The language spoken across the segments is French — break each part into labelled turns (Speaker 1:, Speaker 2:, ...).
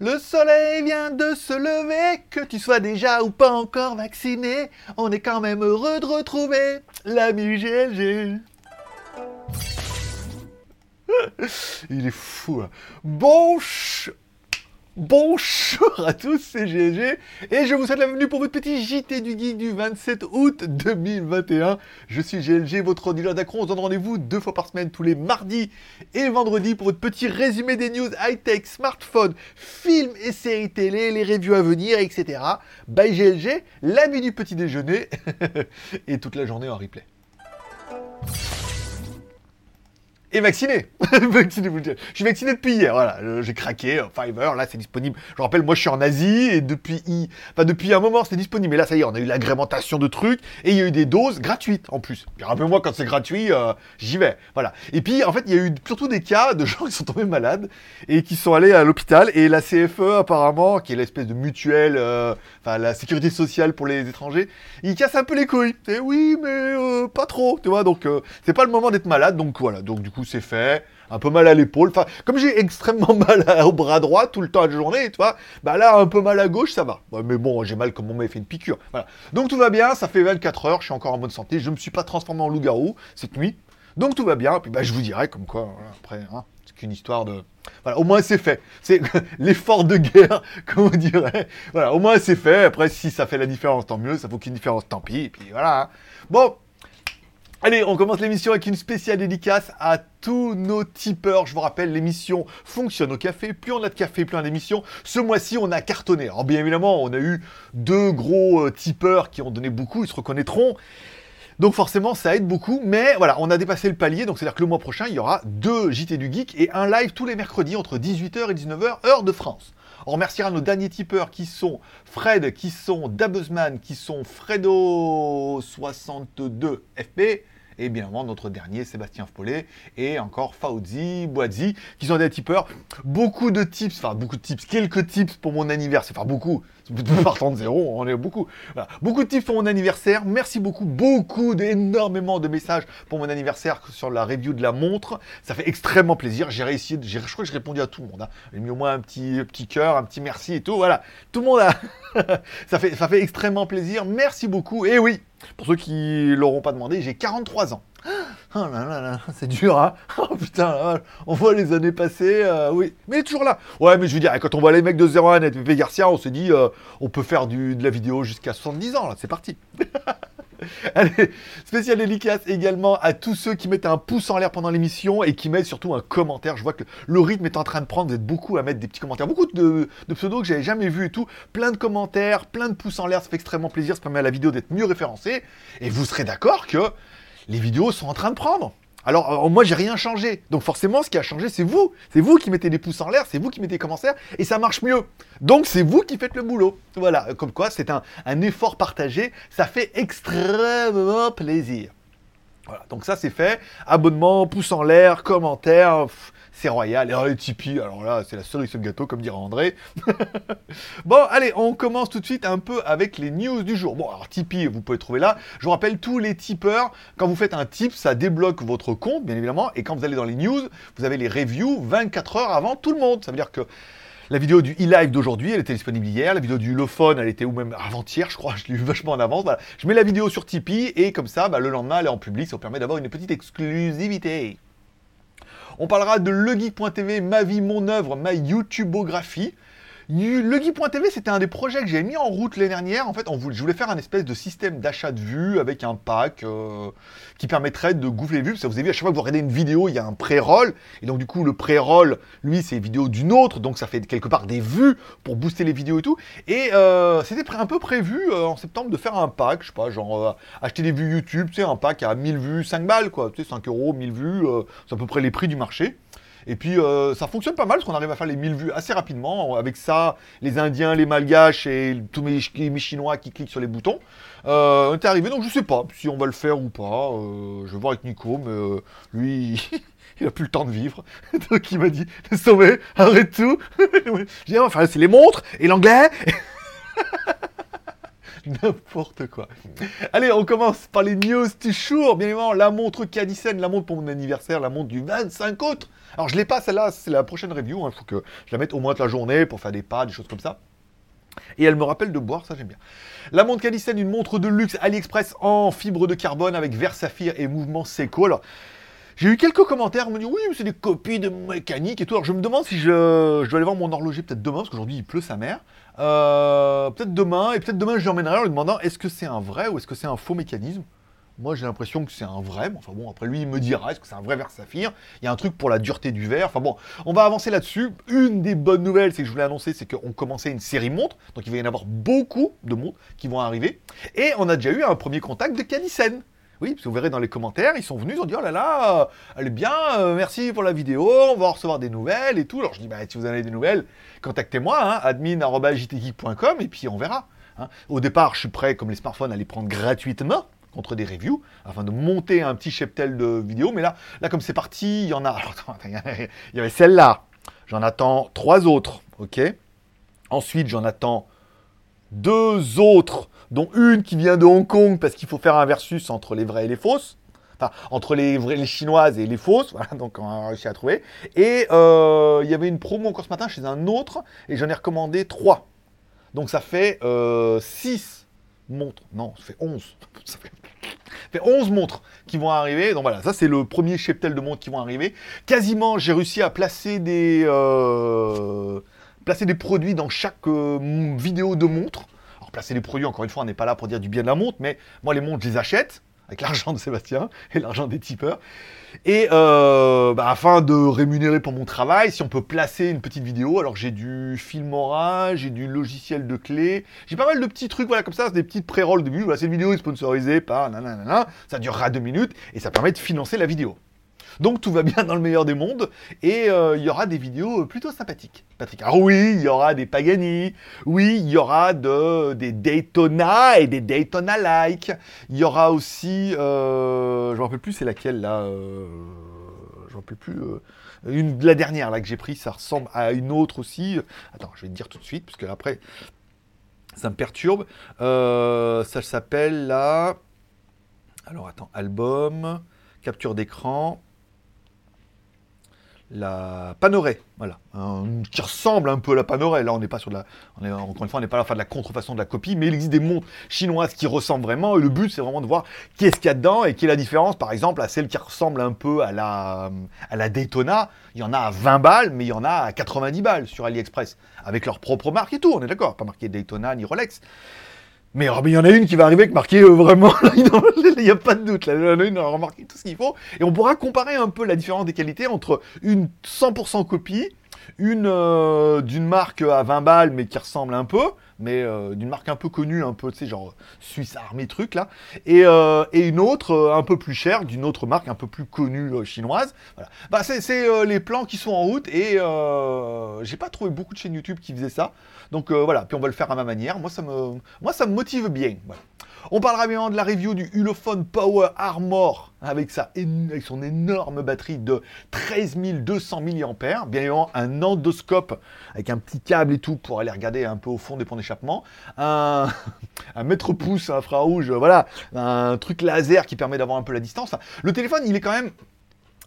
Speaker 1: Le soleil vient de se lever, que tu sois déjà ou pas encore vacciné, on est quand même heureux de retrouver l'ami GLG. Il est fou. Hein. Bon Bonjour à tous, c'est GG et je vous souhaite la bienvenue pour votre petit JT du Geek du 27 août 2021. Je suis GLG, votre dealer d'Acron. On se donne rendez-vous deux fois par semaine, tous les mardis et vendredis pour votre petit résumé des news high-tech, smartphones, films et séries télé, les reviews à venir, etc. By GLG, l'ami du petit déjeuner et toute la journée en replay et vacciné. vacciné je suis vacciné depuis hier, voilà. Euh, j'ai craqué, euh, Fiverr, là c'est disponible. Je rappelle, moi je suis en Asie et depuis, enfin, depuis un moment c'était disponible. Mais là ça y est, on a eu l'agrémentation de trucs et il y a eu des doses gratuites en plus. Rappelez-moi quand c'est gratuit, euh, j'y vais. Voilà. Et puis en fait, il y a eu surtout des cas de gens qui sont tombés malades et qui sont allés à l'hôpital et la CFE apparemment, qui est l'espèce de mutuelle, enfin la sécurité sociale pour les étrangers, ils cassent un peu les couilles. Et oui, mais pas trop, tu vois. Donc c'est pas le moment d'être malade. Donc voilà. Donc du coup c'est fait, un peu mal à l'épaule. Enfin, comme j'ai extrêmement mal au bras droit tout le temps de la journée, tu vois, bah là, un peu mal à gauche, ça va. mais bon, j'ai mal comme on m'a fait une piqûre. Voilà. Donc tout va bien, ça fait 24 heures, je suis encore en bonne santé, je me suis pas transformé en loup-garou cette nuit. Donc tout va bien, et puis bah, je vous dirai comme quoi, après, hein, c'est qu'une histoire de... Voilà, au moins c'est fait. C'est l'effort de guerre, comme on dirait. Voilà, au moins c'est fait. Après, si ça fait la différence, tant mieux. Ça faut qu'il différence, tant pis. Puis voilà. Hein. Bon, Allez, on commence l'émission avec une spéciale dédicace à tous nos tipeurs. Je vous rappelle, l'émission fonctionne au café. Plus on a de café, plus on a d'émissions. Ce mois-ci, on a cartonné. Alors bien évidemment, on a eu deux gros euh, tipeurs qui ont donné beaucoup, ils se reconnaîtront. Donc forcément, ça aide beaucoup. Mais voilà, on a dépassé le palier. Donc c'est-à-dire que le mois prochain, il y aura deux JT du Geek et un live tous les mercredis entre 18h et 19h, heure de France. On remerciera nos derniers tipeurs qui sont Fred, qui sont Dabuzman, qui sont Fredo62FP, et bien évidemment notre dernier Sébastien Follet et encore Fauzi, Boazzi, qui sont des tipeurs. Beaucoup de tips, enfin beaucoup de tips, quelques tips pour mon anniversaire, enfin beaucoup, partant de zéro, on est beaucoup. Beaucoup de tips pour mon anniversaire. Merci beaucoup, beaucoup, énormément de messages pour mon anniversaire sur la review de la montre. Ça fait extrêmement plaisir. J'ai réussi, je crois que j'ai répondu à tout le monde. Hein. J'ai mis au moins un petit, petit cœur, un petit merci et tout. Voilà, tout le monde a. ça, fait, ça fait extrêmement plaisir. Merci beaucoup. Et oui, pour ceux qui l'auront pas demandé, j'ai 43 ans. Oh là là là, c'est dur, hein Oh putain, on voit les années passées, euh, oui. Mais il est toujours là. Ouais, mais je veux dire, quand on voit les mecs de 01 et Pepe Garcia, on se dit, euh, on peut faire de la vidéo jusqu'à 70 ans, là, c'est parti. Allez, spécial dédicace également à tous ceux qui mettent un pouce en l'air pendant l'émission et qui mettent surtout un commentaire. Je vois que le rythme est en train de prendre, vous êtes beaucoup à mettre des petits commentaires, beaucoup de, de pseudos que j'avais jamais vus et tout. Plein de commentaires, plein de pouces en l'air, ça fait extrêmement plaisir, ça permet à la vidéo d'être mieux référencée. Et vous serez d'accord que les vidéos sont en train de prendre. Alors, euh, moi, j'ai rien changé. Donc, forcément, ce qui a changé, c'est vous. C'est vous qui mettez des pouces en l'air, c'est vous qui mettez commentaires, et ça marche mieux. Donc, c'est vous qui faites le boulot. Voilà, comme quoi, c'est un, un effort partagé. Ça fait extrêmement plaisir. Voilà, donc ça, c'est fait. Abonnement, pouce en l'air, commentaire c'est royal. Et alors les Tipeee, alors là, c'est la cerise sur le gâteau, comme dirait André. bon, allez, on commence tout de suite un peu avec les news du jour. Bon, alors Tipeee, vous pouvez trouver là. Je vous rappelle, tous les tipeurs, quand vous faites un tip, ça débloque votre compte, bien évidemment. Et quand vous allez dans les news, vous avez les reviews 24 heures avant tout le monde. Ça veut dire que la vidéo du e-live d'aujourd'hui, elle était disponible hier. La vidéo du Lophone, elle était ou même avant-hier, je crois. Je l'ai vu vachement en avance. Je mets la vidéo sur Tipeee et comme ça, bah, le lendemain, elle est en public. Ça vous permet d'avoir une petite exclusivité. On parlera de legeek.tv, ma vie, mon œuvre, ma YouTubeographie. Legeek.tv, c'était un des projets que j'ai mis en route l'année dernière. En fait, je voulais faire un espèce de système d'achat de vues avec un pack euh, qui permettrait de gonfler les vues. Parce que vous avez vu, à chaque fois que vous regardez une vidéo, il y a un pré-roll. Et donc, du coup, le pré-roll, lui, c'est vidéo d'une autre. Donc, ça fait quelque part des vues pour booster les vidéos et tout. Et euh, c'était un peu prévu euh, en septembre de faire un pack. Je sais pas, genre acheter des vues YouTube, tu sais, un pack à 1000 vues, 5 balles, quoi. Tu sais, 5 euros, 1000 vues. c'est à peu près les prix du marché. Et puis euh, ça fonctionne pas mal parce qu'on arrive à faire les 1000 vues assez rapidement. Avec ça, les Indiens, les Malgaches et tous mes, Chinois qui cliquent sur les boutons. Euh, on est arrivé, donc je sais pas si on va le faire ou pas. Euh, je vais voir avec Nico, mais lui. il a plus le temps de vivre. Donc il m'a dit, tomber, arrête tout. je dis, enfin, c'est les montres et l'anglais. N'importe quoi. Allez, on commence par les news du jour. Bien évidemment, la montre Cadisen, la montre pour mon anniversaire, la montre du 25 août. Alors, je l'ai pas, celle-là, c'est la prochaine review. Il faut que je la mette au moins de la journée pour faire des pas, des choses comme ça. Et elle me rappelle de boire, ça j'aime bien. La montre Cadisen, une montre de luxe AliExpress en fibre de carbone avec verre saphir et mouvement Seco. Alors, j'ai eu quelques commentaires, on me dit oui, mais c'est des copies de mécanique et tout. Alors je me demande si je, je dois aller voir mon horloger peut-être demain, parce qu'aujourd'hui il pleut sa mère. Euh, peut-être demain, et peut-être demain je l'emmènerai en lui demandant est-ce que c'est un vrai ou est-ce que c'est un faux mécanisme? Moi, j'ai l'impression que c'est un vrai. Enfin bon, après lui, il me dira est-ce que c'est un vrai verre saphir? Il y a un truc pour la dureté du verre. Enfin bon, on va avancer là-dessus. Une des bonnes nouvelles, c'est que je voulais annoncer, c'est qu'on commençait une série montre. Donc il va y en avoir beaucoup de montres qui vont arriver. Et on a déjà eu un premier contact de Canisen. Oui, parce vous verrez dans les commentaires, ils sont venus, ils ont dit oh là là, elle est bien, euh, merci pour la vidéo, on va recevoir des nouvelles et tout. Alors je dis bah, si vous avez des nouvelles, contactez-moi, hein, et puis on verra. Hein. Au départ, je suis prêt, comme les smartphones, à les prendre gratuitement contre des reviews, afin de monter un petit cheptel de vidéos. Mais là, là comme c'est parti, il y en a. il y avait celle-là. J'en attends trois autres, ok Ensuite, j'en attends deux autres, dont une qui vient de Hong Kong, parce qu'il faut faire un versus entre les vrais et les fausses. Enfin, entre les, vraies, les chinoises et les fausses, voilà, donc on a réussi à trouver. Et euh, il y avait une promo encore ce matin chez un autre, et j'en ai recommandé trois. Donc ça fait euh, six montres. Non, ça fait 11. Ça fait... 11 montres qui vont arriver. Donc voilà, ça c'est le premier cheptel de montres qui vont arriver. Quasiment, j'ai réussi à placer des, euh, placer des produits dans chaque euh, vidéo de montre. Alors placer des produits, encore une fois, on n'est pas là pour dire du bien de la montre, mais moi les montres, je les achète avec l'argent de Sébastien et l'argent des tipeurs. Et euh, bah, afin de rémunérer pour mon travail, si on peut placer une petite vidéo, alors j'ai du Filmora, j'ai du logiciel de clé, j'ai pas mal de petits trucs, voilà, comme ça, des petites pré-rolls de vue. Voilà, cette vidéo est sponsorisée par nanana, ça durera deux minutes et ça permet de financer la vidéo. Donc tout va bien dans le meilleur des mondes et euh, il y aura des vidéos plutôt sympathiques. Patrick. Alors oui, il y aura des Pagani, oui, il y aura de, des Daytona et des Daytona-like. Il y aura aussi, euh, je ne me rappelle plus c'est laquelle là, euh, je ne me rappelle plus. Euh, une, la dernière là que j'ai pris, ça ressemble à une autre aussi. Attends, je vais te dire tout de suite, parce que après, ça me perturbe. ça s'appelle là. Alors attends, album, capture d'écran la Panorée, voilà, qui ressemble un peu à la Panorée. Là, on n'est pas sur de la, on encore n'est pas de la contrefaçon de la copie, mais il existe des montres chinoises qui ressemblent vraiment. Et le but, c'est vraiment de voir qu'est-ce qu'il y a dedans et quelle est la différence, par exemple, à celle qui ressemble un peu à la, à la Daytona. Il y en a à 20 balles, mais il y en a à 90 balles sur AliExpress, avec leur propre marque et tout. On est d'accord, pas marqué Daytona ni Rolex. Mais oh, il y en a une qui va arriver avec marqué euh, vraiment, il n'y a pas de doute, là, il y en a une, tout ce qu'il faut. Et on pourra comparer un peu la différence des qualités entre une 100% copie, une euh, d'une marque à 20 balles mais qui ressemble un peu, mais euh, d'une marque un peu connue, un peu, tu sais, genre Suisse Armée truc là, et, et une autre un peu plus chère, d'une autre marque un peu plus connue chinoise. Voilà. Bah, c'est les plans qui sont en route et j'ai pas trouvé beaucoup de chaînes YouTube qui faisaient ça. Donc euh, voilà, puis on va le faire à ma manière. Moi, ça me, moi, ça me motive bien. On parlera bien de la review du Ulefone Power Armor avec, sa, avec son énorme batterie de 13 200 mAh. Bien évidemment, un endoscope avec un petit câble et tout pour aller regarder un peu au fond des ponts d'échappement. Un, mètre-pouce infrarouge, voilà, un truc laser qui permet d'avoir un peu la distance. le téléphone, il est quand même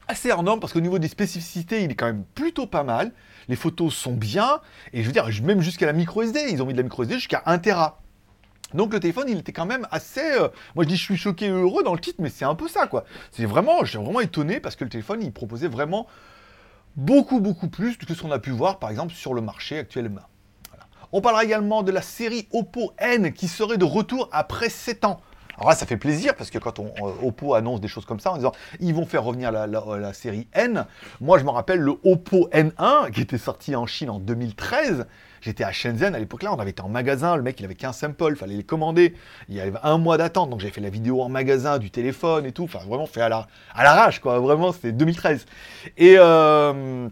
Speaker 1: assez énorme parce qu'au niveau des spécificités, il est quand même plutôt pas mal. Les photos sont bien. Et je veux dire, même jusqu'à la micro SD, ils ont mis de la micro SD jusqu'à 1 Tera. Donc le téléphone, il était quand même assez. Euh, moi, je dis, je suis choqué et heureux dans le titre, mais c'est un peu ça, quoi. C'est vraiment, suis vraiment étonné parce que le téléphone, il proposait vraiment beaucoup, beaucoup plus que ce qu'on a pu voir, par exemple, sur le marché actuellement. On parlera également de la série Oppo N qui serait de retour après 7 ans. Alors là, ça fait plaisir parce que quand on, Oppo annonce des choses comme ça en disant ils vont faire revenir la, série N, moi je me rappelle le Oppo N1 qui était sorti en Chine en 2013. J'étais à Shenzhen à l'époque là, on avait été en magasin, le mec il avait qu'un sample, fallait les commander. Il y avait un mois d'attente, donc j'ai fait la vidéo en magasin du téléphone et tout, enfin vraiment fait à la à l'arrache quoi, vraiment c'était 2013. Et euh,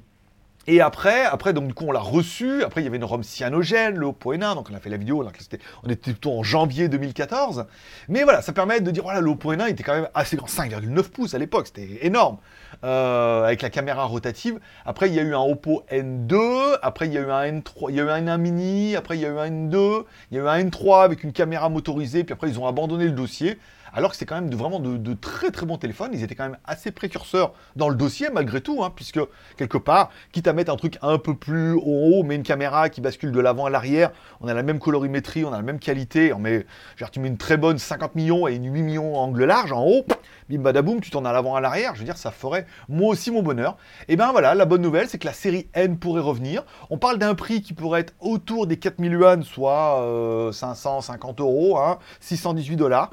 Speaker 1: Et après, après, donc du coup, on l'a reçu. Après, il y avait une ROM cyanogène, le Oppo N1. Donc, on a fait la vidéo. Donc, c'était- on était plutôt en janvier 2014. Mais voilà, ça permet de dire voilà, le Oppo N1 était quand même assez grand, 5,9 pouces à l'époque. C'était énorme. Euh, avec la caméra rotative. Après, il y a eu un Oppo N2. Après, il y a eu un N3. Il y a eu un N1 mini. Après, il y a eu un N2. Il y a eu un N3 avec une caméra motorisée. Puis après, ils ont abandonné le dossier. Alors que c'est quand même vraiment de, très très bons téléphones. Ils étaient quand même assez précurseurs dans le dossier malgré tout, hein, puisque quelque part, quitte à mettre un truc un peu plus haut, mais une caméra qui bascule de l'avant à l'arrière, on a la même colorimétrie, on a la même qualité. On met, tu mets une très bonne 50 millions et une 8 millions angle large en haut, bim badaboum, tu tournes à l'avant à l'arrière. Je veux dire, ça ferait moi aussi mon bonheur. Et ben voilà, la bonne nouvelle, c'est que la série N pourrait revenir. On parle d'un prix qui pourrait être autour des 4000 yuan, soit euh, 550 euros, hein, 618 dollars.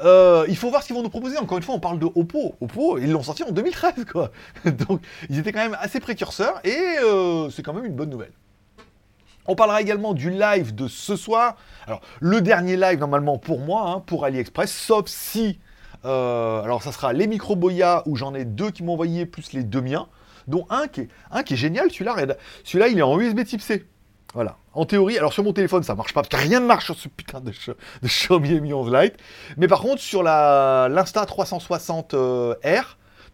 Speaker 1: Euh, il faut voir ce qu'ils vont nous proposer. Encore une fois, on parle de Oppo. Oppo, ils l'ont sorti en 2013, quoi. Donc, ils étaient quand même assez précurseurs et euh, c'est quand même une bonne nouvelle. On parlera également du live de ce soir. Alors, le dernier live, normalement, pour moi, hein, pour AliExpress, sauf si. euh, alors, ça sera les micro Boya où j'en ai deux qui m'ont envoyé, plus les deux miens, dont un qui est, un qui est génial, celui-là. Celui-là, il est en USB type C. Voilà. En théorie, alors sur mon téléphone, ça marche pas, parce que rien ne marche sur ce putain de, Xiaomi Mi 11 Lite. Mais par contre, sur la l'Insta 360 euh,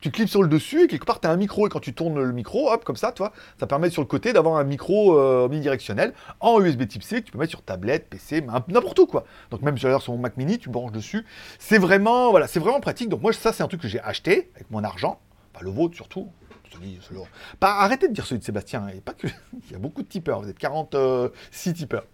Speaker 1: tu cliques sur le dessus et quelque part, tu as un micro. Et quand tu tournes le micro, hop, comme ça, toi, ça permet sur le côté d'avoir un micro euh, omnidirectionnel en USB type C que tu peux mettre sur tablette, PC, n'importe où, quoi. Donc même sur, sur mon Mac mini, tu branches dessus. C'est vraiment, voilà, c'est vraiment pratique. Donc moi, ça, c'est un truc que j'ai acheté avec mon argent. Enfin, le vôtre surtout. Pas, arrêtez de dire celui de Sébastien. hein, Et pas que. Il y a beaucoup de tipeurs. Vous êtes 46 tipeurs.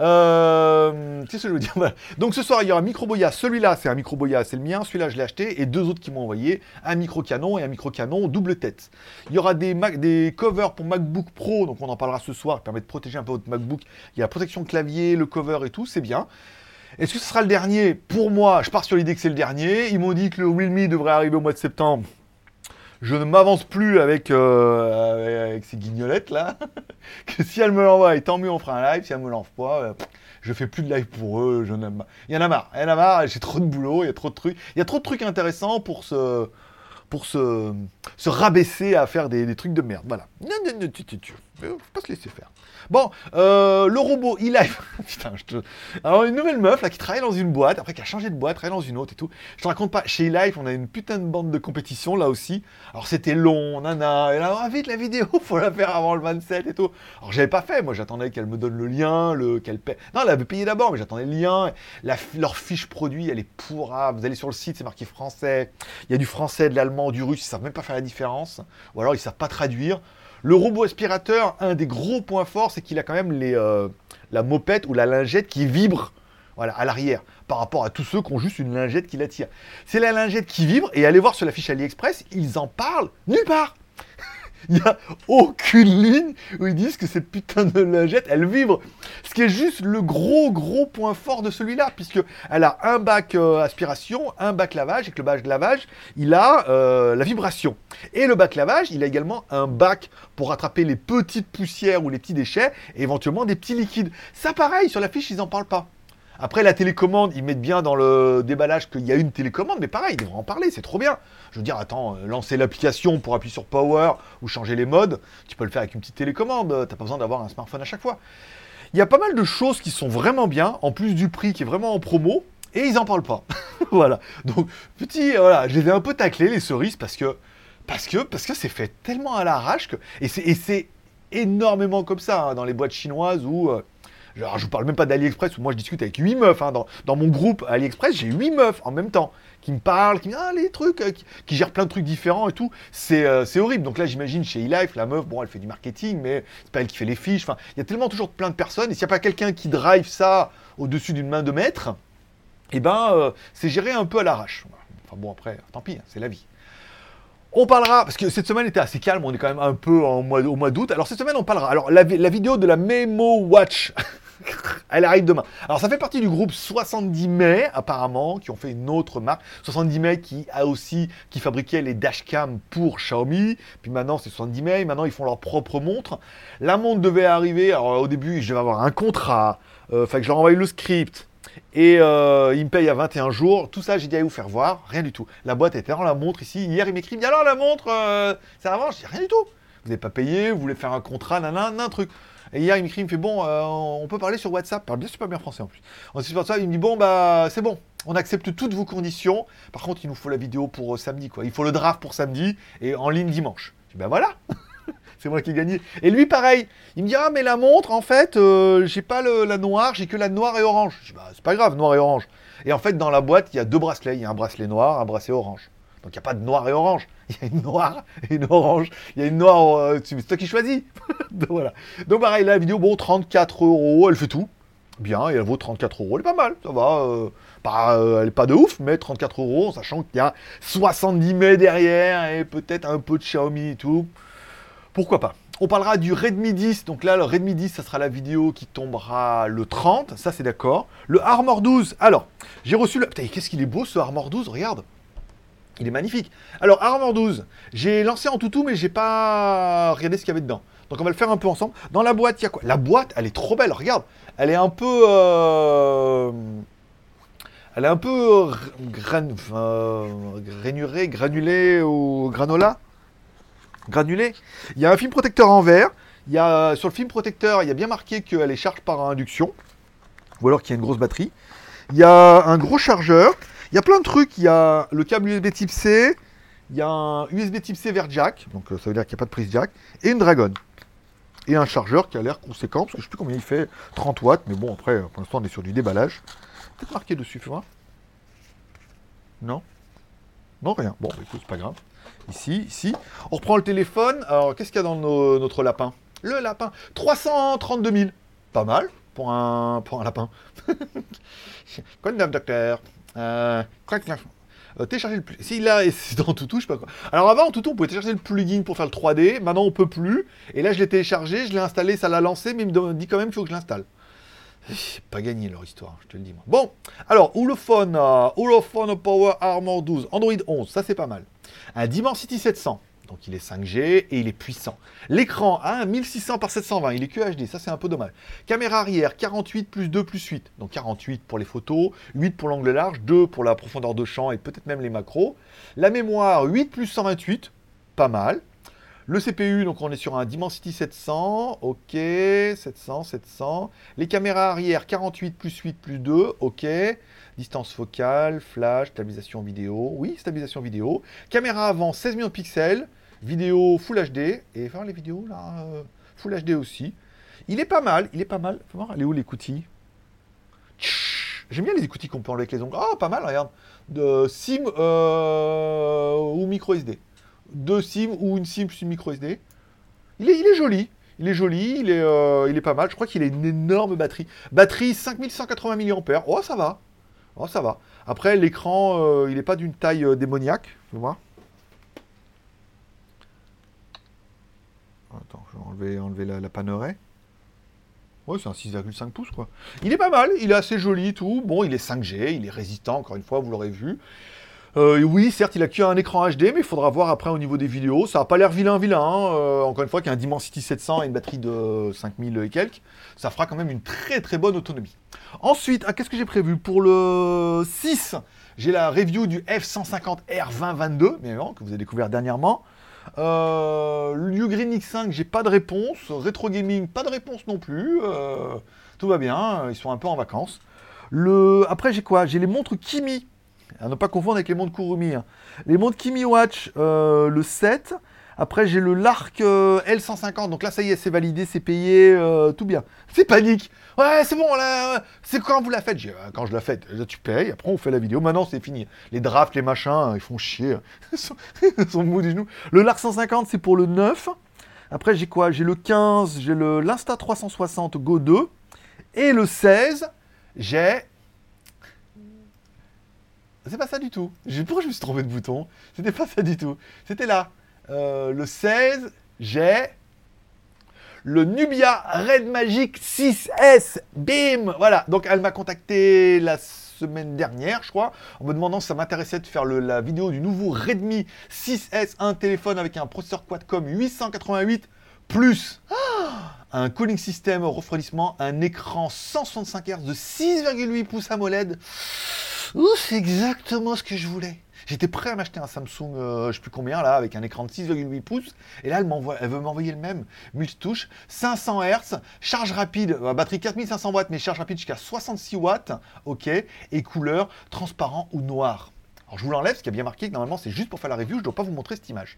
Speaker 1: Euh, Qu'est-ce que je veux. Donc ce soir, il y aura un micro Boya. Celui-là, c'est un micro Boya, c'est le mien. Celui-là, je l'ai acheté. Et deux autres qui m'ont envoyé un micro canon et un micro canon double tête. Il y aura des covers pour MacBook Pro. Donc on en parlera ce soir. qui permet de protéger un peu votre MacBook. Il y a la protection clavier, le cover et tout. C'est bien. Est-ce que ce sera le dernier? Pour moi, je pars sur l'idée que c'est le dernier. Ils m'ont dit que le Realme devrait arriver au mois de septembre. Je ne m'avance plus avec, euh, ces guignolettes là. que si elle me l'envoie, tant mieux, on fera un live. Si elle me l'envoie pas, euh, je fais plus de live pour eux. Je n'aime pas. Il y en a marre. Il y en a marre. J'ai trop de boulot. Il y a trop de trucs. Il y a trop de trucs intéressants pour se, pour se, se rabaisser à faire des trucs de merde. Voilà. Euh, Faut pas se laisser faire. Bon, euh, le robot, il a... Putain, je te... Alors, une nouvelle meuf, là, qui travaille dans une boîte, après qui a changé de boîte, travaille dans une autre et tout. Je te raconte pas, chez eLife, on a une putain de bande de compétition, là aussi. Alors, c'était long, nana, et là, ah, vite, la vidéo, faut la faire avant le 27 et tout. Alors, j'avais pas fait, moi, j'attendais qu'elle me donne le lien, le... qu'elle paie... Non, elle avait payé d'abord, mais j'attendais le lien. La... Leur fiche produit, elle est pourrave. Vous allez sur le site, c'est marqué français. Il y a du français, de l'allemand, du russe, ils savent même pas faire la différence. Ou alors, ils savent pas traduire. Le robot aspirateur, un des gros points forts, c'est qu'il a quand même euh, la mopette ou la lingette qui vibre à l'arrière, par rapport à tous ceux qui ont juste une lingette qui la tire. C'est la lingette qui vibre, et allez voir sur la fiche AliExpress, ils en parlent nulle part. Il n'y a aucune ligne où ils disent que cette putain de lingette, elle vibre. Ce qui est juste le gros, gros point fort de celui-là, puisque elle a un bac euh, aspiration, un bac lavage, et que le bac lavage, il a euh, la vibration. Et le bac lavage, il a également un bac pour attraper les petites poussières ou les petits déchets, et éventuellement des petits liquides. Ça, pareil, sur la fiche, ils n'en parlent pas. Après, la télécommande, ils mettent bien dans le déballage qu'il y a une télécommande, mais pareil, ils devraient en parler, c'est trop bien. Je veux dire, attends, euh, lancer l'application pour appuyer sur Power ou changer les modes, tu peux le faire avec une petite télécommande, t'as pas besoin d'avoir un smartphone à chaque fois. Il y a pas mal de choses qui sont vraiment bien, en plus du prix qui est vraiment en promo, et ils en parlent pas. voilà. Donc, petit, euh, voilà, je les ai un peu taclés, les cerises, parce que parce que c'est fait tellement à l'arrache que et c'est et c'est énormément comme ça hein, dans les boîtes chinoises où euh, alors, je vous parle même pas d'AliExpress où moi je discute avec 8 meufs. hein, dans, mon groupe AliExpress, j'ai 8 meufs en même temps qui me parlent, qui me disent ah, les trucs, euh, qui, gèrent plein de trucs différents et tout. C'est euh, c'est horrible. Donc là, j'imagine chez eLife, la meuf, bon, elle fait du marketing, mais c'est pas elle qui fait les fiches. Il y a tellement toujours plein de personnes. Et s'il n'y a pas quelqu'un qui drive ça au-dessus d'une main de maître, eh ben, euh, c'est géré un peu à l'arrache. Enfin bon, après, tant pis, hein, c'est la vie. On parlera, parce que cette semaine était assez calme, on est quand même un peu au mois d'août. Alors cette semaine, on parlera. Alors la vidéo de la Memo Watch, elle arrive demain. Alors ça fait partie du groupe 70 mai, apparemment, qui ont fait une autre marque. 70 mai qui a aussi, qui fabriquait les dashcam pour Xiaomi. Puis maintenant, c'est 70 mai, maintenant ils font leur propre montre. La montre devait arriver, alors au début, je devais avoir un contrat, euh, fait que je leur envoie le script. Et euh, il me paye à 21 jours. Tout ça, j'ai dit à vous faire voir. Rien du tout. La boîte était dans la montre ici. Hier, il m'écrit, mais alors la montre, euh, ça avance Je dis rien du tout. Vous n'avez pas payé, vous voulez faire un contrat, nanana, un truc. Et hier, il m'écrit, il me fait bon, euh, on peut parler sur WhatsApp. Il parle bien super bien français en plus. Ensuite, il me dit bon, bah, c'est bon. On accepte toutes vos conditions. Par contre, il nous faut la vidéo pour euh, samedi, quoi. Il faut le draft pour samedi et en ligne dimanche. Je dis ben voilà. c'est moi qui ai gagné. Et lui, pareil. Il me dit ah mais la montre, en fait, euh, j'ai pas la noire, j'ai que la noire et orange. Je dis bah c'est pas grave, noir et orange. Et en fait, dans la boîte, il y a deux bracelets. Il y a un bracelet noir, un bracelet orange. Donc il n'y a pas de noir et orange. Il y a une noire et une orange. Il y a une noire, euh, c'est toi qui choisis. Donc voilà. Donc pareil, la vidéo, bon, 34 euros, elle fait tout. Bien, et elle vaut 34 euros, elle est pas mal, ça va. euh, euh, elle est pas de ouf, mais 34 euros, sachant qu'il y a 70 mai derrière et peut-être un peu de Xiaomi et tout. Pourquoi pas? On parlera du Redmi 10. Donc là, le Redmi 10, ça sera la vidéo qui tombera le 30. Ça, c'est d'accord. Le Armor 12. Alors, j'ai reçu le. Putain, qu'est-ce qu'il est beau ce Armor 12, regarde. Il est magnifique. Alors, Armor 12, j'ai lancé en toutou, mais j'ai pas regardé ce qu'il y avait dedans. Donc, on va le faire un peu ensemble. Dans la boîte, il y a quoi? La boîte, elle est trop belle, regarde. Elle est un peu. euh, Elle est un peu euh, granulée ou granola? Granulée? Il y a un film protecteur en verre. Il y a, sur le film protecteur, il y a bien marqué qu'elle est charge par induction. Ou alors qu'il y a une grosse batterie. Il y a un gros chargeur. Il y a plein de trucs. Il y a le câble USB type C. Il y a un USB type C vers jack. Donc euh, ça veut dire qu'il n'y a pas de prise jack. Et une Dragon. Et un chargeur qui a l'air conséquent. Parce que je ne sais plus combien il fait. 30 watts. Mais bon, après, pour l'instant, on est sur du déballage. Peut-être marqué dessus, fais. Non? Non, rien. Bon, bah, écoute, c'est pas grave. Ici, ici. On reprend le téléphone. Alors, qu'est-ce qu'il y a dans notre lapin? Le lapin. 332 000. Pas mal pour un, pour un lapin. Quoi de docteur euh, neuf Euh, télécharger le plugin. Si là, et c'est dans Toutou, je sais pas quoi. Alors avant, en Toutou, on pouvait télécharger le plugin pour faire le 3D. Maintenant, on peut plus. Et là, je l'ai téléchargé, je l'ai installé, ça l'a lancé, mais il me dit quand même qu'il faut que je l'installe. Pas gagné leur histoire, je te le dis moi. Bon, alors, Ulefone, euh, Power Armor 12, Android 11, ça c'est pas mal. Un Dimensity 700, donc il est 5G et il est puissant. L'écran a un 1600 par 720, il est QHD, ça c'est un peu dommage. Caméra arrière, 48 plus 2 plus 8, donc 48 pour les photos, 8 pour l'angle large, 2 pour la profondeur de champ et peut-être même les macros. La mémoire, 8 plus 128, pas mal. Le CPU, donc on est sur un Dimensity 700, ok, 700, 700. Les caméras arrière, 48 plus 8 plus 2, ok. Distance focale, flash, stabilisation vidéo, oui, stabilisation vidéo. Caméra avant, 16 millions de pixels, vidéo Full HD, et voir les vidéos là, euh, Full HD aussi. Il est pas mal, il est pas mal. Faut voir, elle est où l'écoutille J'aime bien les écoutilles qu'on peut enlever avec les ongles. Oh, pas mal, regarde. De SIM euh, ou micro SD. Deux SIM ou une SIM plus une micro SD. Il est, il est joli. Il est joli, il est, euh, il est pas mal. Je crois qu'il a une énorme batterie. Batterie 5180 mAh. Oh, ça va. Oh, ça va. Après, l'écran, euh, il n'est pas d'une taille euh, démoniaque. Attends, je vais enlever, enlever la, la. Ouais, c'est un 6,5 pouces, quoi. Il est pas mal, il est assez joli et tout. Bon, il est 5G, il est résistant, encore une fois, vous l'aurez vu. Euh, oui, certes, il a qu'un écran HD, mais il faudra voir après au niveau des vidéos. Ça n'a pas l'air vilain, vilain. hein. Euh, encore une fois, qu'un Dimensity 700 et une batterie de 5000 et quelques, ça fera quand même une très très bonne autonomie. Ensuite, ah, qu'est-ce que j'ai prévu Pour le 6, j'ai la review du F150R2022, bien évidemment, que vous avez découvert dernièrement. Euh, l'Ugreen X5, j'ai pas de réponse. Retro Gaming, pas de réponse non plus. Euh, tout va bien, ils sont un peu en vacances. Après, j'ai quoi? J'ai les montres Kimi. À ne pas confondre avec les montres Kurumi. hein. Les montres Kimi Watch, euh, le 7. Après, j'ai le Lark euh, L150. Donc là, ça y est, c'est validé, c'est payé, euh, tout bien. C'est panique. Ouais, c'est bon, là, c'est quand vous la faites? Quand je la fais, là, tu payes, après on fait la vidéo. Maintenant, c'est fini. Les drafts, les machins, ils font chier. Ils sont, sont mous du genou. Le Lark 150, c'est pour le 9. Après, j'ai quoi? J'ai le 15, j'ai le l'Insta 360 Go 2. Et le 16, j'ai c'est pas ça du tout. Pourquoi je me suis trompé de bouton C'était pas ça du tout. C'était là. Euh, le 16, j'ai le Nubia Red Magic 6S. Bim Voilà. Donc elle m'a contacté la semaine dernière, je crois, en me demandant si ça m'intéressait de faire la vidéo du nouveau Redmi 6S, un téléphone avec un processeur Qualcomm 888 plus ah, un cooling system refroidissement, un écran 165 Hz de 6,8 pouces AMOLED. Ouh, c'est exactement ce que je voulais. J'étais prêt à m'acheter un Samsung, euh, je sais plus combien là, avec un écran de 6,8 pouces. Et là, elle, elle veut m'envoyer le même. Multitouche, 500 Hz, charge rapide, euh, batterie 4500 watts, mais charge rapide jusqu'à 66 watts. Ok. Et couleur transparent ou noir. Alors je vous l'enlève, ce qui a bien marqué que normalement c'est juste pour faire la review, je ne dois pas vous montrer cette image.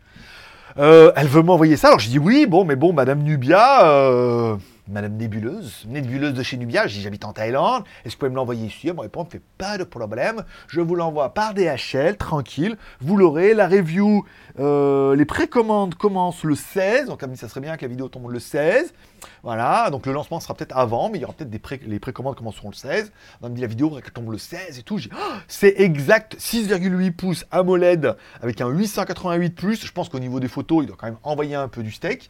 Speaker 1: Euh, elle veut m'envoyer ça, alors je dis oui, bon, mais bon, Madame Nubia, euh, Madame Nébuleuse, Nébuleuse de chez Nubia, j'habite en Thaïlande, est-ce que vous pouvez me l'envoyer ici? Elle me répond, fait pas de problème, je vous l'envoie par DHL, tranquille, vous l'aurez, la review, euh, les précommandes commencent le 16, donc ça serait bien que la vidéo tombe le 16, voilà, donc le lancement sera peut-être avant, mais il y aura peut-être des pré les précommandes commenceront le 16, on me dit la vidéo qu'elle tombe le 16 et tout, oh, c'est exact, 6,8 pouces AMOLED avec un 888+, je pense qu'au niveau des photos, il doit quand même envoyer un peu du steak,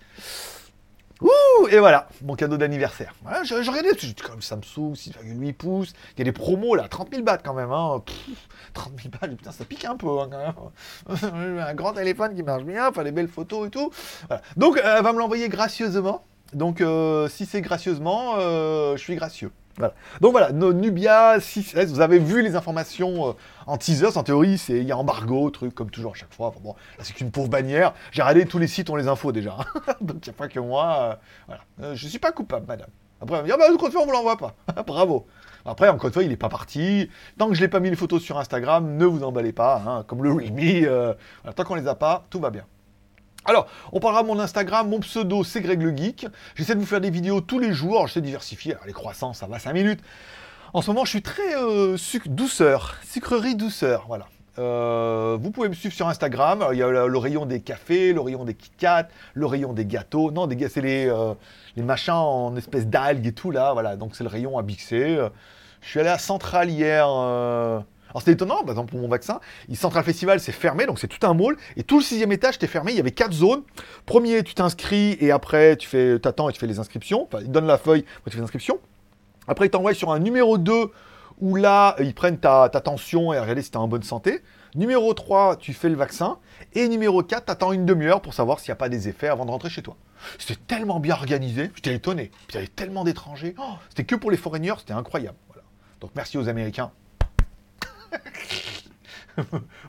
Speaker 1: Ouh, et voilà, mon cadeau d'anniversaire. Voilà, je, regardais, c'est quand même Samsung, 6,8 pouces. Il y a des promos là, 30 000 bahts quand même. Hein. 30 000 bahts, putain, ça pique un peu hein, quand même. un grand téléphone qui marche bien, enfin des belles photos et tout. Donc, elle va me l'envoyer gracieusement. Donc, euh, si c'est gracieusement, euh, je suis gracieux. Donc voilà, Nubia 6S, vous avez vu les informations euh, en teaser, en théorie, c'est il y a embargo, truc comme toujours à chaque fois. bon, là c'est qu'une pauvre bannière. J'ai regardé tous les sites, ont les infos déjà. Donc il n'y a pas que moi. Euh, voilà. Euh, je suis pas coupable, madame. Après, on me dire, bah, encore une fois, on vous l'envoie pas. Bravo. Après, encore une fois, il n'est pas parti. Tant que je n'ai pas mis les photos sur Instagram, ne vous emballez pas. Hein, comme le Realme, tant qu'on les a pas, tout va bien. Alors, on parlera de mon Instagram, mon pseudo c'est Greg le Geek. J'essaie de vous faire des vidéos tous les jours, j'essaie de diversifier. Les croissants, ça va 5 minutes. En ce moment, je suis très euh, douceur, sucrerie douceur, voilà. Euh, vous pouvez me suivre sur Instagram. Il y a le, rayon des cafés, le rayon des Kit Kat, le rayon des gâteaux. Non, des c'est les, euh, les machins en espèce d'algues et tout là. Voilà, donc c'est le rayon à bixer. Je suis allé à Centrale hier. C'était étonnant, par exemple pour mon vaccin, Central Festival c'est fermé, donc c'est tout un mall, et tout le sixième étage était fermé, il y avait quatre zones. Premier, tu t'inscris et après tu fais, t'attends et tu fais les inscriptions. Enfin, ils donnent la feuille, tu fais les inscriptions. Après, ils t'envoient sur un numéro 2 où là, ils prennent ta, tension et regardent si tu es en bonne santé. Numéro 3, tu fais le vaccin. Et numéro 4, tu attends une demi-heure pour savoir s'il n'y a pas des effets avant de rentrer chez toi. C'était tellement bien organisé, j'étais étonné. il y avait tellement d'étrangers. Oh, c'était que pour les foreigners, c'était incroyable. Donc merci aux Américains.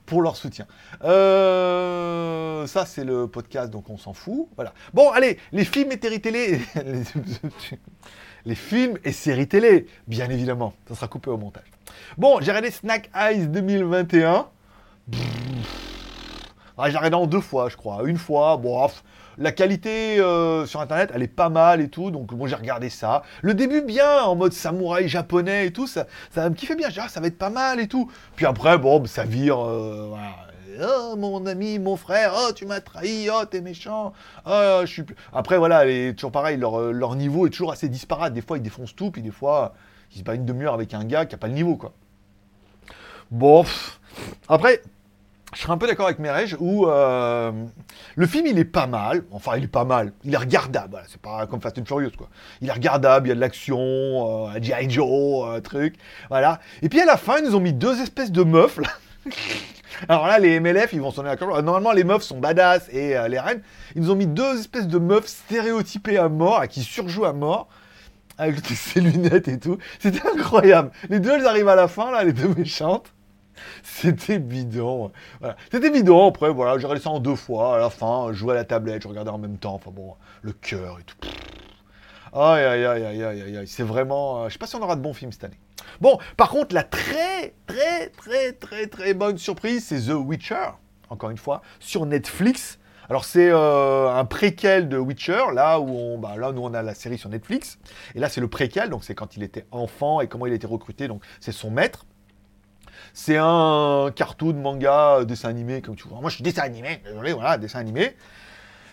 Speaker 1: pour leur soutien. Euh, ça, c'est le podcast, donc on s'en fout. Voilà. Bon, allez, les films et séries télé. les films et séries télé, bien évidemment. Ça sera coupé au montage. Bon, j'ai regardé Snack Eyes 2021. Ah, j'ai regardé en deux fois, je crois. Une fois, bon, la qualité euh, sur internet, elle est pas mal et tout, donc bon, j'ai regardé ça. Le début, bien, en mode samouraï japonais et tout, ça, ça me kiffait bien. Ah, ça va être pas mal et tout. Puis après, bon, ça vire. Euh, oh, mon ami, mon frère, oh, tu m'as trahi, oh, t'es méchant. Oh, je Après, voilà, toujours pareil, leur, euh, leur, niveau est toujours assez disparate. Des fois, ils défoncent tout, puis des fois, ils se battent une demi-heure avec un gars qui a pas le niveau, quoi. Bon, après, je serais un peu d'accord avec Merej où euh, le film il est pas mal, enfin il est pas mal, il est regardable, c'est pas comme Fast and Furious quoi. Il est regardable, il y a de l'action, euh, G.I. Joe, euh, truc, voilà. Et puis à la fin ils nous ont mis deux espèces de meufs là. Alors là les MLF ils vont sonner la cloche. Normalement les meufs sont badass et les reines, ils nous ont mis deux espèces de meufs stéréotypées à mort, à qui surjouent à mort avec ses lunettes et tout. C'était incroyable. Les deux elles arrivent à la fin là, les deux méchantes. C'était bidon. C'était bidon. Après, voilà, j'ai regardé ça en deux fois. À la fin, je jouais à la tablette, je regardais en même temps. Enfin bon, le cœur et tout. Aïe, aïe, aïe, aïe, aïe, aïe. C'est vraiment. Euh, je sais pas si on aura de bons films cette année. Bon, par contre, la très, très, très, très, très bonne surprise, c'est The Witcher. Encore une fois, sur Netflix. Alors c'est euh, un préquel de Witcher, là où on, bah, là nous on a la série sur Netflix, et là c'est le préquel, donc c'est quand il était enfant et comment il a été recruté, donc c'est son maître. C'est un cartoon, manga, euh, dessin animé, comme tu vois. Moi, je suis dessin animé, désolé, voilà, dessin animé.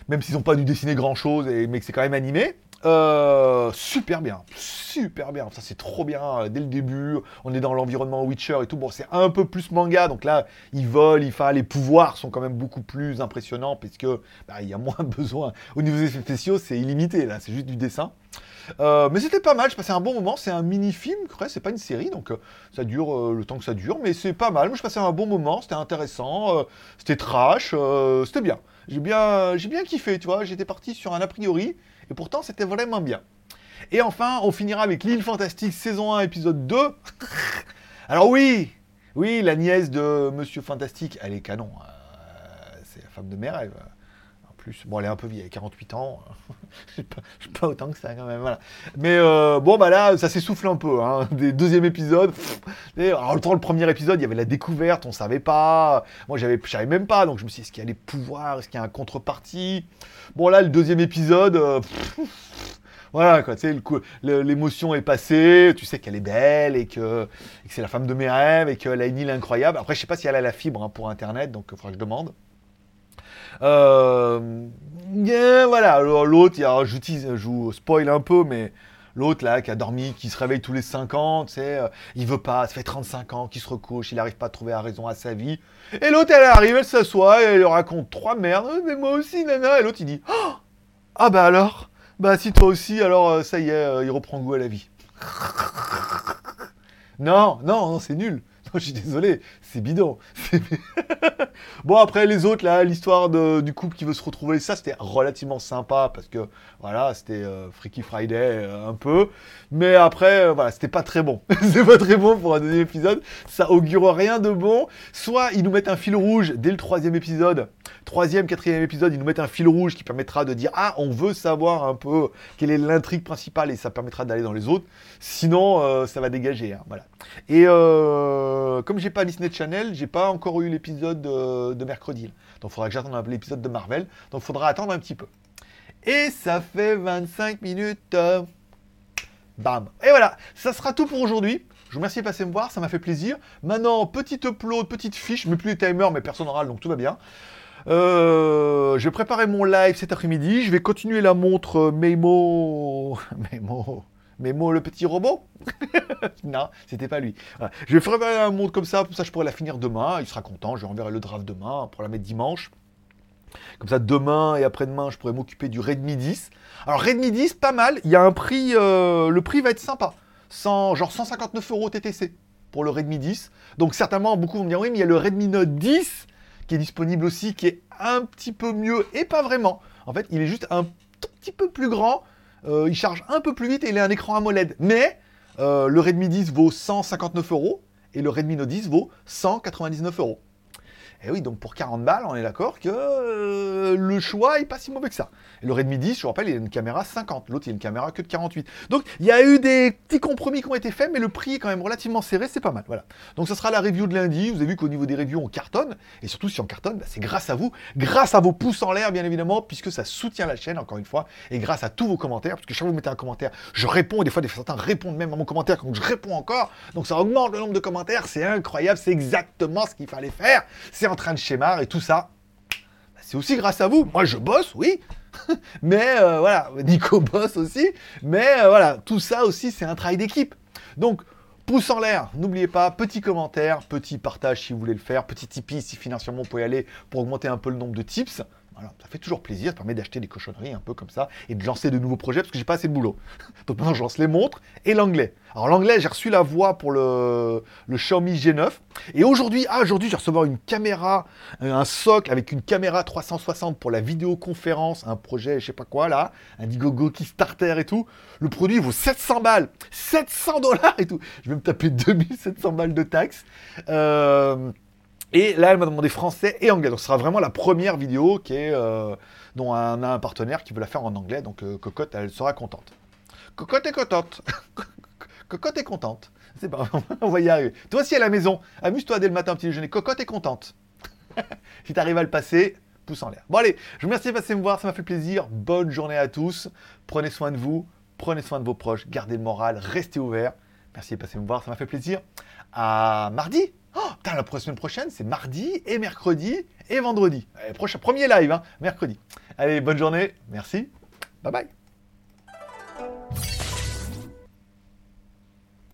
Speaker 1: Même s'ils n'ont pas dû dessiner grand chose, mais que c'est quand même animé. Euh, super bien, super bien. Ça, c'est trop bien. Euh, dès le début, on est dans l'environnement Witcher et tout. Bon, c'est un peu plus manga, donc là, ils volent, ils font, les pouvoirs sont quand même beaucoup plus impressionnants, puisque bah, il y a moins besoin. Au niveau des effets spéciaux, c'est illimité, là, c'est juste du dessin. Euh, mais c'était pas mal, je passais un bon moment. C'est un mini-film, c'est pas une série, donc euh, ça dure euh, le temps que ça dure, mais c'est pas mal. Moi, je passais un bon moment, c'était intéressant, c'était trash, c'était bien. J'ai bien, j'ai bien kiffé, tu vois. J'étais parti sur un a priori, et pourtant, c'était vraiment bien. Et enfin, on finira avec L'île fantastique, saison 1, épisode 2. Alors oui, Oui, la nièce de Monsieur Fantastique, elle est canon. Euh, c'est la femme de mes rêves. Plus, bon, elle est un peu vieille, 48 ans. je pas, pas autant que ça quand même. Mais euh, bon, bah là, ça s'essouffle un peu. Hein. Des deuxième épisode. alors, le premier épisode, il y avait la découverte, on savait pas. Moi, j'avais, savais même pas. Donc, je me suis dit, est-ce qu'il y a des pouvoirs Est-ce qu'il y a un contrepartie? Bon, là, le deuxième épisode. Euh, voilà, quoi, tu sais, l'émotion est passée, tu sais qu'elle est belle et que, c'est la femme de mes rêves et qu'elle a une île incroyable. Après, je sais pas si elle a la fibre hein, pour Internet, donc il faudra que je demande. Euh, voilà, alors l'autre, je vous spoil un peu, mais l'autre là qui a dormi, qui se réveille tous les 5 ans, tu sais, euh, il veut pas, ça fait 35 ans qu'il se recouche, il n'arrive pas à trouver la raison à sa vie. Et l'autre, elle arrive, elle s'assoit, elle raconte trois merdes, mais moi aussi, nana. Et l'autre, il dit, oh ah bah alors bah si toi aussi, alors euh, ça y est, il reprend goût à la vie. non, non, non, c'est nul. Je suis désolé, c'est bidon. bon, après, les autres, là, l'histoire du couple qui veut se retrouver, ça, c'était relativement sympa parce que, voilà, c'était euh, Freaky Friday un peu. Mais après, voilà, c'était pas très bon. c'est pas très bon pour un deuxième épisode. Ça augure rien de bon. Soit ils nous mettent un fil rouge dès le troisième épisode troisième, quatrième épisode, ils nous mettent un fil rouge qui permettra de dire ah on veut savoir un peu quelle est l'intrigue principale et ça permettra d'aller dans les autres. Sinon euh, ça va dégager. Hein, voilà. Et euh, comme j'ai pas Disney Channel, j'ai pas encore eu l'épisode de, mercredi. Donc il faudra que j'attende l'épisode de Marvel. Donc il faudra attendre un petit peu. Et ça fait 25 minutes. Bam. Et voilà, ça sera tout pour aujourd'hui. Je vous remercie de passer me voir, ça m'a fait plaisir. Maintenant, petite upload, petite fiche, mais plus les timers, mais personne oral, donc tout va bien. Euh, je vais préparer mon live cet après-midi. Je vais continuer la montre Memo. Memo. Memo le petit robot Non, c'était pas lui. Je vais préparer la montre comme ça, pour ça je pourrai la finir demain. Il sera content. Je renverrai le draft demain pour la mettre dimanche. Comme ça, demain et après-demain, je pourrai m'occuper du Redmi 10. Alors, Redmi 10, pas mal. Il y a un prix. Euh, le prix va être sympa. genre 159 euros TTC pour le Redmi 10. Donc, certainement, beaucoup vont me dire oui, mais il y a le Redmi Note 10 qui est disponible aussi, qui est un petit peu mieux, et pas vraiment. En fait, il est juste un tout petit peu plus grand, euh, il charge un peu plus vite et il a un écran AMOLED. Mais euh, le Redmi 10 vaut 159 euros et le Redmi Note 10 vaut 199 euros. Et oui, donc pour 40 balles, on est d'accord que euh, le choix est pas si mauvais que ça. Et le Redmi 10, je vous rappelle, il a une caméra 50. L'autre, il a une caméra que de 48. Donc, il y a eu des petits compromis qui ont été faits, mais le prix est quand même relativement serré, c'est pas mal. Voilà. Donc, ce sera la review de lundi. Vous avez vu qu'au niveau des reviews, on cartonne. Et surtout, si on cartonne, bah, c'est grâce à vous, grâce à vos pouces en l'air, bien évidemment, puisque ça soutient la chaîne, encore une fois, et grâce à tous vos commentaires, parce que chaque fois que vous mettez un commentaire, je réponds, et des fois, des certains répondent même à mon commentaire, donc je réponds encore. Donc, ça augmente le nombre de commentaires. C'est incroyable. C'est exactement ce qu'il fallait faire. C'est en train de schémar et tout ça. Bah, c'est aussi grâce à vous. Moi, je bosse, oui, mais euh, voilà, Nico bosse aussi. Mais euh, voilà, tout ça aussi, c'est un travail d'équipe. Donc, pouce en l'air, n'oubliez pas, petit commentaire, petit partage si vous voulez le faire, petit Tipeee si financièrement vous pouvez aller pour augmenter un peu le nombre de tips. Voilà, ça fait toujours plaisir, ça permet d'acheter des cochonneries un peu comme ça et de lancer de nouveaux projets parce que j'ai pas assez de boulot. Donc maintenant je lance les montres et l'anglais. Alors l'anglais, j'ai reçu la voix pour le, le Xiaomi G9 et aujourd'hui, ah aujourd'hui, j'ai recevoir une caméra, un socle avec une caméra 360 pour la vidéoconférence, un projet, je sais pas quoi là, un Digogo qui starter et tout. Le produit vaut 700 balles, 700 dollars et tout. Je vais me taper 2700 balles de taxes. Euh, et là, elle m'a demandé français et anglais. Donc, ce sera vraiment la première vidéo euh, dont on a un partenaire qui veut la faire en anglais. Donc, euh, Cocotte, elle sera contente. Cocotte est contente. Cocotte est contente. C'est pas on va y arriver. Toi aussi à la maison, amuse-toi dès le matin, petit déjeuner. Cocotte est contente. si tu arrives à le passer, pouce en l'air. Bon, allez, je vous remercie de passer me voir, ça m'a fait plaisir. Bonne journée à tous. Prenez soin de vous, prenez soin de vos proches, gardez le moral, restez ouverts. Merci de passer me voir, ça m'a fait plaisir. À mardi Oh, la semaine prochaine, c'est mardi et mercredi et vendredi. prochain, premier live, hein, mercredi. Allez, bonne journée. Merci. Bye bye.